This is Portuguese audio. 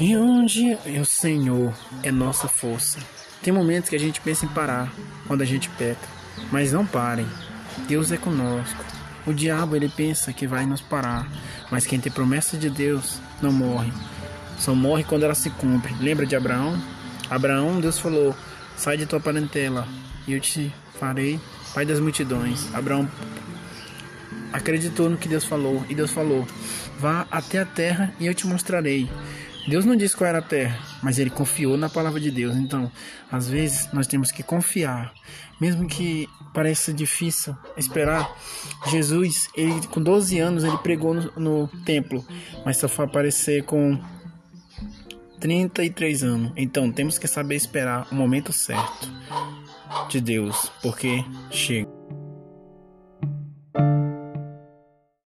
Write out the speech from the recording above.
E onde o Senhor é nossa força. Tem momentos que a gente pensa em parar quando a gente peca, mas não parem. Deus é conosco. O diabo ele pensa que vai nos parar, mas quem tem promessa de Deus não morre. Só morre quando ela se cumpre. Lembra de Abraão? Abraão, Deus falou: "Sai de tua parentela e eu te farei pai das multidões". Abraão acreditou no que Deus falou e Deus falou: "Vá até a terra e eu te mostrarei". Deus não disse qual era a terra, mas ele confiou na palavra de Deus. Então, às vezes, nós temos que confiar, mesmo que pareça difícil esperar. Jesus, ele com 12 anos, ele pregou no, no templo, mas só foi aparecer com 33 anos. Então, temos que saber esperar o momento certo de Deus, porque chega.